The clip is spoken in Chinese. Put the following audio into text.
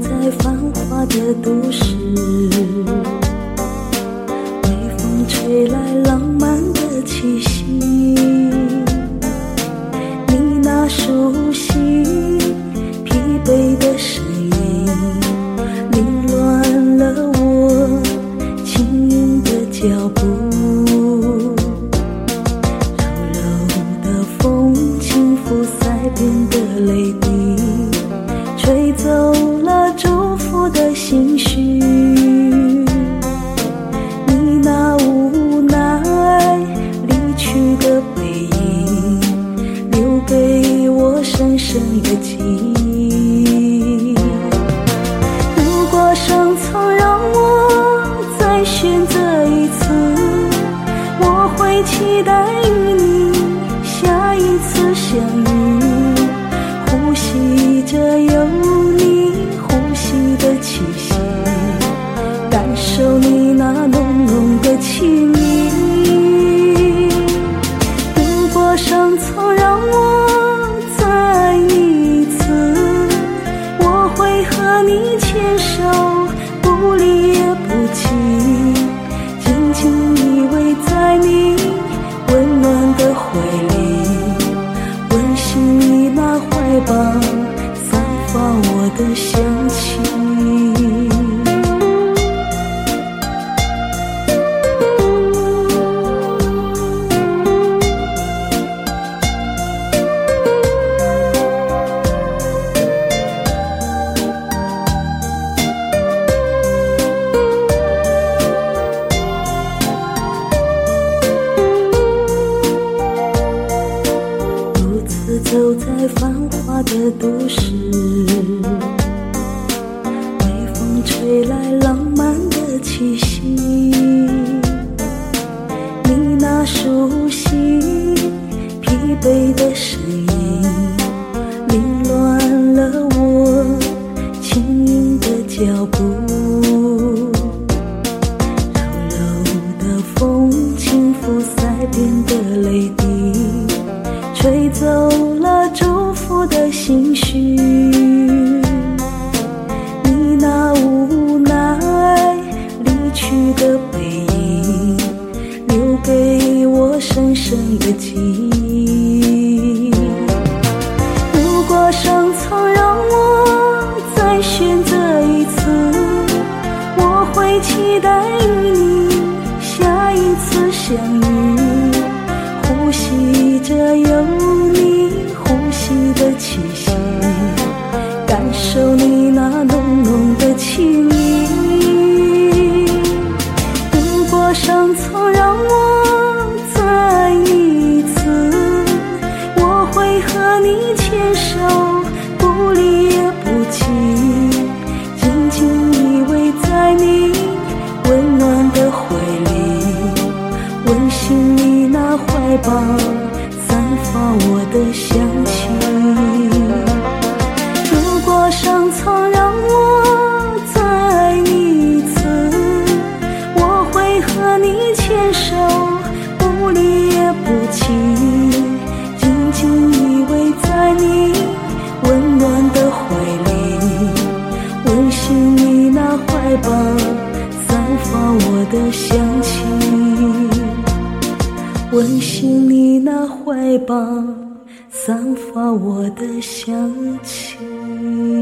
在繁华的都市微风吹来浪漫的气息。期待与你下一次相遇，怀抱，散发我的香气。独自走在繁华的都市，微风吹来浪漫的气息。你那熟悉疲惫的身影，凌乱了我轻盈的脚步。柔柔的风轻拂腮边的泪滴，吹走了我的心绪。你那无奈离去的背影，留给我深深的记忆。如果生曾让我再选择一次，我会期待与你下一次相遇，呼吸着有呼吸的气息，感受你那浓浓的情意。如果上苍让我再爱一次，我会和你牵手，不离也不弃，紧紧依偎在你温暖的怀里，温馨你那怀抱，的香气。如果上苍让我再爱你一次，我会和你牵手，不离也不弃，紧紧依偎在你温暖的怀里，温馨你那怀抱，散发我的香气，温馨你那怀抱，散发我的香气。